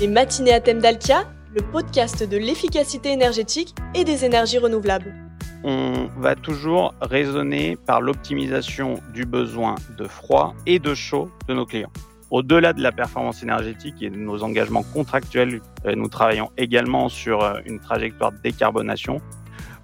Les matinées à thème d'Alkia, le podcast de l'efficacité énergétique et des énergies renouvelables. On va toujours raisonner par l'optimisation du besoin de froid et de chaud de nos clients. Au-delà de la performance énergétique et de nos engagements contractuels, euh, nous travaillons également sur euh, une trajectoire de décarbonation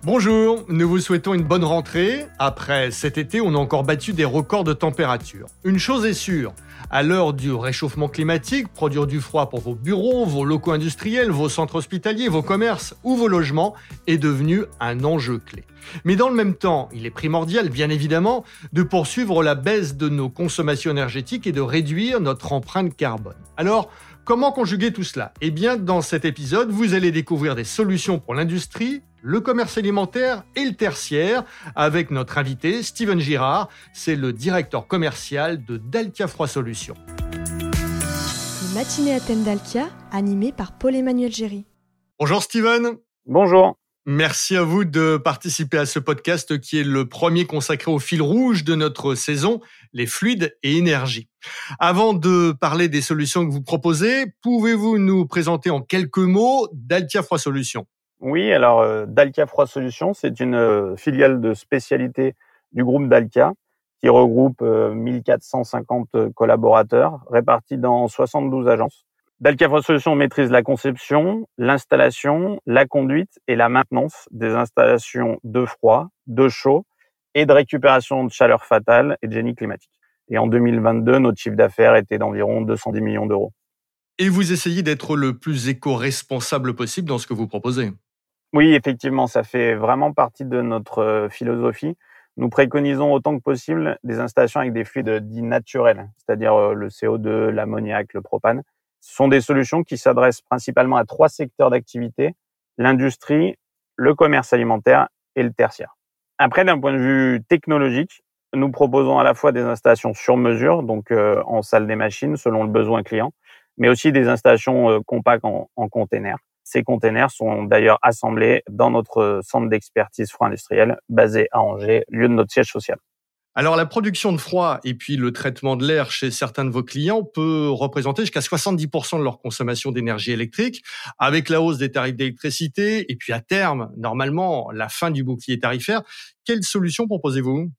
Bonjour, nous vous souhaitons une bonne rentrée. Après cet été, on a encore battu des records de température. Une chose est sûre, à l'heure du réchauffement climatique, produire du froid pour vos bureaux, vos locaux industriels, vos centres hospitaliers, vos commerces ou vos logements est devenu un enjeu clé. Mais dans le même temps, il est primordial, bien évidemment, de poursuivre la baisse de nos consommations énergétiques et de réduire notre empreinte carbone. Alors, comment conjuguer tout cela? Eh bien, dans cet épisode, vous allez découvrir des solutions pour l'industrie, le commerce alimentaire et le tertiaire avec notre invité Steven Girard, c'est le directeur commercial de Dalkia Froid Solutions. Les matinées à thème d'Alkia, animées par Paul-Emmanuel Géry. Bonjour Steven. Bonjour. Merci à vous de participer à ce podcast qui est le premier consacré au fil rouge de notre saison, les fluides et énergie. Avant de parler des solutions que vous proposez, pouvez-vous nous présenter en quelques mots Dalkia Froid Solutions? Oui, alors euh, Dalkia Froid Solutions, c'est une euh, filiale de spécialité du groupe Dalkia qui regroupe 1450 euh, collaborateurs répartis dans 72 agences. Dalkia Froid Solutions maîtrise la conception, l'installation, la conduite et la maintenance des installations de froid, de chaud et de récupération de chaleur fatale et de génie climatique. Et en 2022, notre chiffre d'affaires était d'environ 210 millions d'euros. Et vous essayez d'être le plus éco-responsable possible dans ce que vous proposez. Oui, effectivement, ça fait vraiment partie de notre euh, philosophie. Nous préconisons autant que possible des installations avec des fluides dits naturels, c'est-à-dire euh, le CO2, l'ammoniac, le propane. Ce sont des solutions qui s'adressent principalement à trois secteurs d'activité, l'industrie, le commerce alimentaire et le tertiaire. Après, d'un point de vue technologique, nous proposons à la fois des installations sur mesure, donc euh, en salle des machines selon le besoin client, mais aussi des installations compactes en, en container. Ces containers sont d'ailleurs assemblés dans notre centre d'expertise froid industriel basé à Angers, lieu de notre siège social. Alors la production de froid et puis le traitement de l'air chez certains de vos clients peut représenter jusqu'à 70% de leur consommation d'énergie électrique. Avec la hausse des tarifs d'électricité et puis à terme, normalement, la fin du bouclier tarifaire, quelle solution proposez-vous?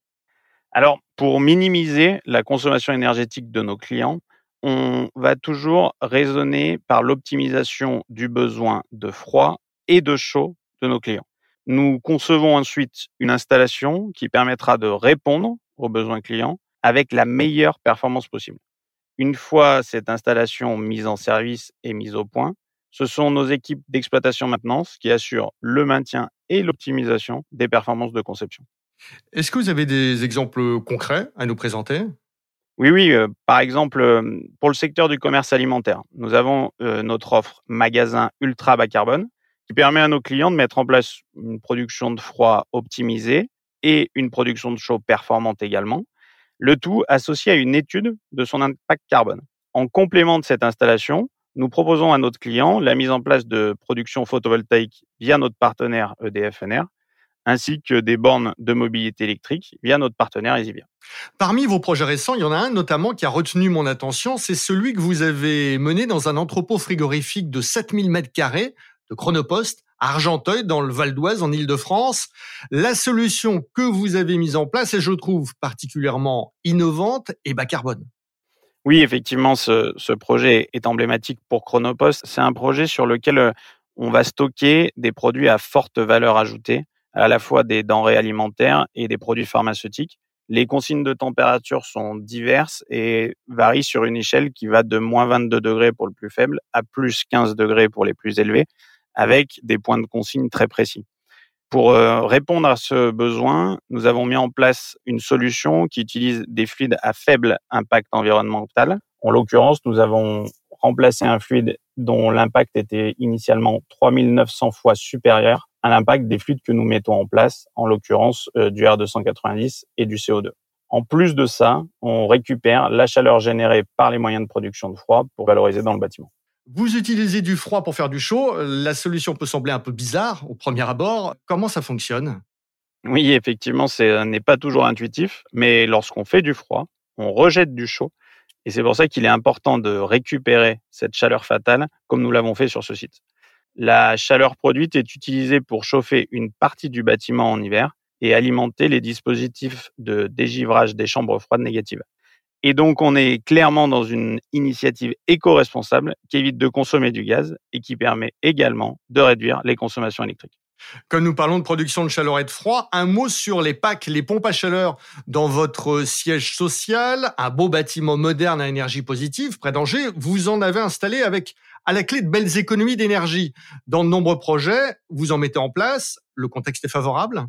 Alors pour minimiser la consommation énergétique de nos clients, on va toujours raisonner par l'optimisation du besoin de froid et de chaud de nos clients. Nous concevons ensuite une installation qui permettra de répondre aux besoins clients avec la meilleure performance possible. Une fois cette installation mise en service et mise au point, ce sont nos équipes d'exploitation maintenance qui assurent le maintien et l'optimisation des performances de conception. Est-ce que vous avez des exemples concrets à nous présenter? Oui, oui. Euh, par exemple, pour le secteur du commerce alimentaire, nous avons euh, notre offre magasin ultra bas carbone qui permet à nos clients de mettre en place une production de froid optimisée et une production de chaud performante également, le tout associé à une étude de son impact carbone. En complément de cette installation, nous proposons à notre client la mise en place de production photovoltaïque via notre partenaire EDF-NR ainsi que des bornes de mobilité électrique via notre partenaire Easybia. Parmi vos projets récents, il y en a un notamment qui a retenu mon attention, c'est celui que vous avez mené dans un entrepôt frigorifique de 7000 m2 de Chronopost Argenteuil dans le Val d'Oise en Ile-de-France. La solution que vous avez mise en place est, je trouve, particulièrement innovante et bas carbone. Oui, effectivement, ce, ce projet est emblématique pour Chronopost. C'est un projet sur lequel euh, on va stocker des produits à forte valeur ajoutée à la fois des denrées alimentaires et des produits pharmaceutiques. Les consignes de température sont diverses et varient sur une échelle qui va de moins 22 degrés pour le plus faible à plus 15 degrés pour les plus élevés, avec des points de consigne très précis. Pour euh, répondre à ce besoin, nous avons mis en place une solution qui utilise des fluides à faible impact environnemental. En l'occurrence, nous avons remplacé un fluide dont l'impact était initialement 3900 fois supérieur à l'impact des fluides que nous mettons en place, en l'occurrence euh, du R290 et du CO2. En plus de ça, on récupère la chaleur générée par les moyens de production de froid pour valoriser dans le bâtiment. Vous utilisez du froid pour faire du chaud. La solution peut sembler un peu bizarre au premier abord. Comment ça fonctionne? Oui, effectivement, ce n'est pas toujours intuitif, mais lorsqu'on fait du froid, on rejette du chaud Et c'est pour ça qu'il est important de récupérer cette chaleur fatale comme nous l'avons fait sur ce site. La chaleur produite est utilisée pour chauffer une partie du bâtiment en hiver et alimenter les dispositifs de dégivrage des chambres froides négatives. Et donc, on est clairement dans une initiative éco-responsable qui évite de consommer du gaz et qui permet également de réduire les consommations électriques. Comme nous parlons de production de chaleur et de froid, un mot sur les packs, les pompes à chaleur dans votre siège social, un beau bâtiment moderne à énergie positive près d'Angers. Vous en avez installé avec à la clé de belles économies d'énergie. Dans de nombreux projets, vous en mettez en place. Le contexte est favorable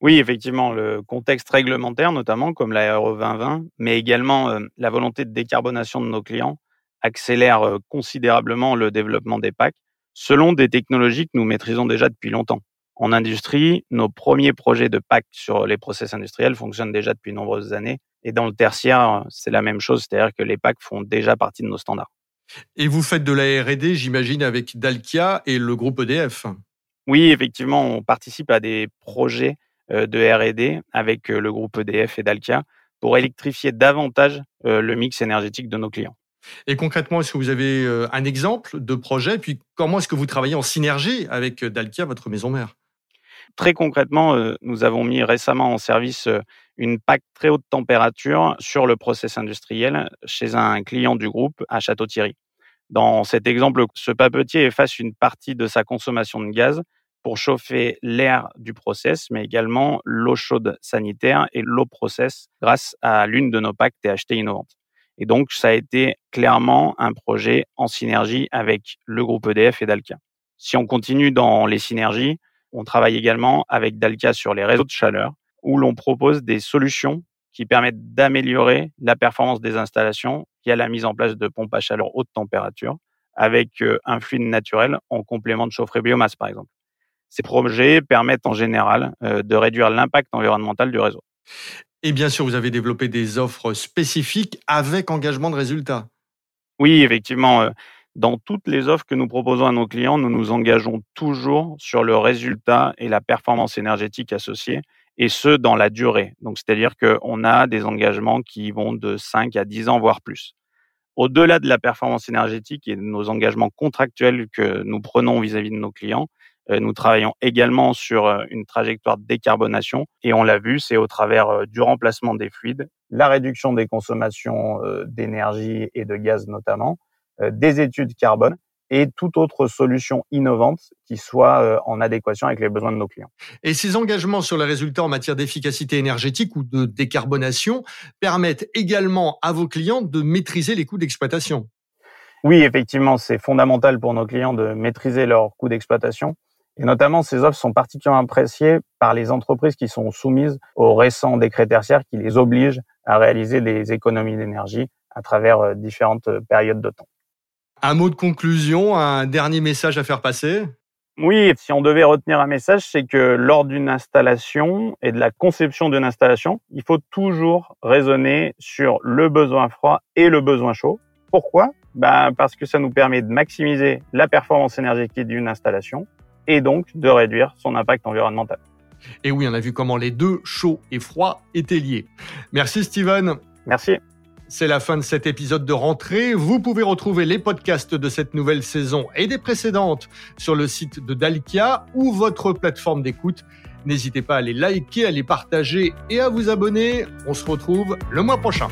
oui, effectivement, le contexte réglementaire, notamment comme la RE 2020, mais également euh, la volonté de décarbonation de nos clients, accélère euh, considérablement le développement des packs selon des technologies que nous maîtrisons déjà depuis longtemps. En industrie, nos premiers projets de packs sur les process industriels fonctionnent déjà depuis nombreuses années. Et dans le tertiaire, c'est la même chose, c'est-à-dire que les packs font déjà partie de nos standards. Et vous faites de la R&D, j'imagine, avec Dalkia et le groupe EDF Oui, effectivement, on participe à des projets euh, de R&D avec euh, le groupe EDF et Dalkia pour électrifier davantage euh, le mix énergétique de nos clients. Et concrètement, est-ce que vous avez un exemple de projet? Puis comment est-ce que vous travaillez en synergie avec Dalkia, votre maison mère? Très concrètement, nous avons mis récemment en service une PAC très haute température sur le process industriel chez un client du groupe à Château-Thierry. Dans cet exemple, ce papetier efface une partie de sa consommation de gaz pour chauffer l'air du process, mais également l'eau chaude sanitaire et l'eau process grâce à l'une de nos packs THT innovantes. Et donc, ça a été clairement un projet en synergie avec le groupe EDF et Dalkia. Si on continue dans les synergies, on travaille également avec Dalkia sur les réseaux de chaleur, où l'on propose des solutions qui permettent d'améliorer la performance des installations via la mise en place de pompes à chaleur haute température, avec euh, un fluide naturel en complément de chaufferie biomasse, par exemple. Ces projets permettent en général euh, de réduire l'impact environnemental du réseau. Et bien sûr, vous avez développé des offres spécifiques avec engagement de résultats. Oui, effectivement. Euh, dans toutes les offres que nous proposons à nos clients, nous nous engageons toujours sur le résultat et la performance énergétique associée, et ce, dans la durée. Donc, c'est-à-dire qu'on a des engagements qui vont de 5 à 10 ans, voire plus. Au-delà de la performance énergétique et de nos engagements contractuels que nous prenons vis-à-vis -vis de nos clients, nous travaillons également sur euh, une trajectoire de décarbonation et on l'a vu, c'est au travers euh, du remplacement des fluides, la réduction des consommations d'énergie et de gaz notamment, des études carbone et toute autre solution innovante qui soit en adéquation avec les besoins de nos clients. Et ces engagements sur les résultats en matière d'efficacité énergétique ou de décarbonation permettent également à vos clients de maîtriser les coûts d'exploitation? Oui, effectivement, c'est fondamental pour nos clients de maîtriser leurs coûts d'exploitation. Et notamment, ces offres sont particulièrement appréciées par les entreprises qui sont soumises aux récents décrets tertiaires qui les obligent à réaliser des économies d'énergie à travers euh, différentes euh, périodes de temps. Un mot de conclusion, un dernier message à faire passer? Oui, si on devait retenir un message, c'est que lors d'une installation et de la conception d'une installation, il faut toujours raisonner sur le besoin froid et le besoin chaud. Pourquoi? Ben, Parce que ça nous permet de maximiser la performance énergétique d'une installation et donc de réduire son impact environnemental. Et oui, on a vu comment les deux, chaud et froid, étaient liés. Merci Steven. Merci. C'est la fin de cet épisode de rentrée. Vous pouvez retrouver les podcasts de cette nouvelle saison et des précédentes sur le site de Dalkia ou votre plateforme d'écoute. N'hésitez pas à les liker, à les partager et à vous abonner. On se retrouve le mois prochain.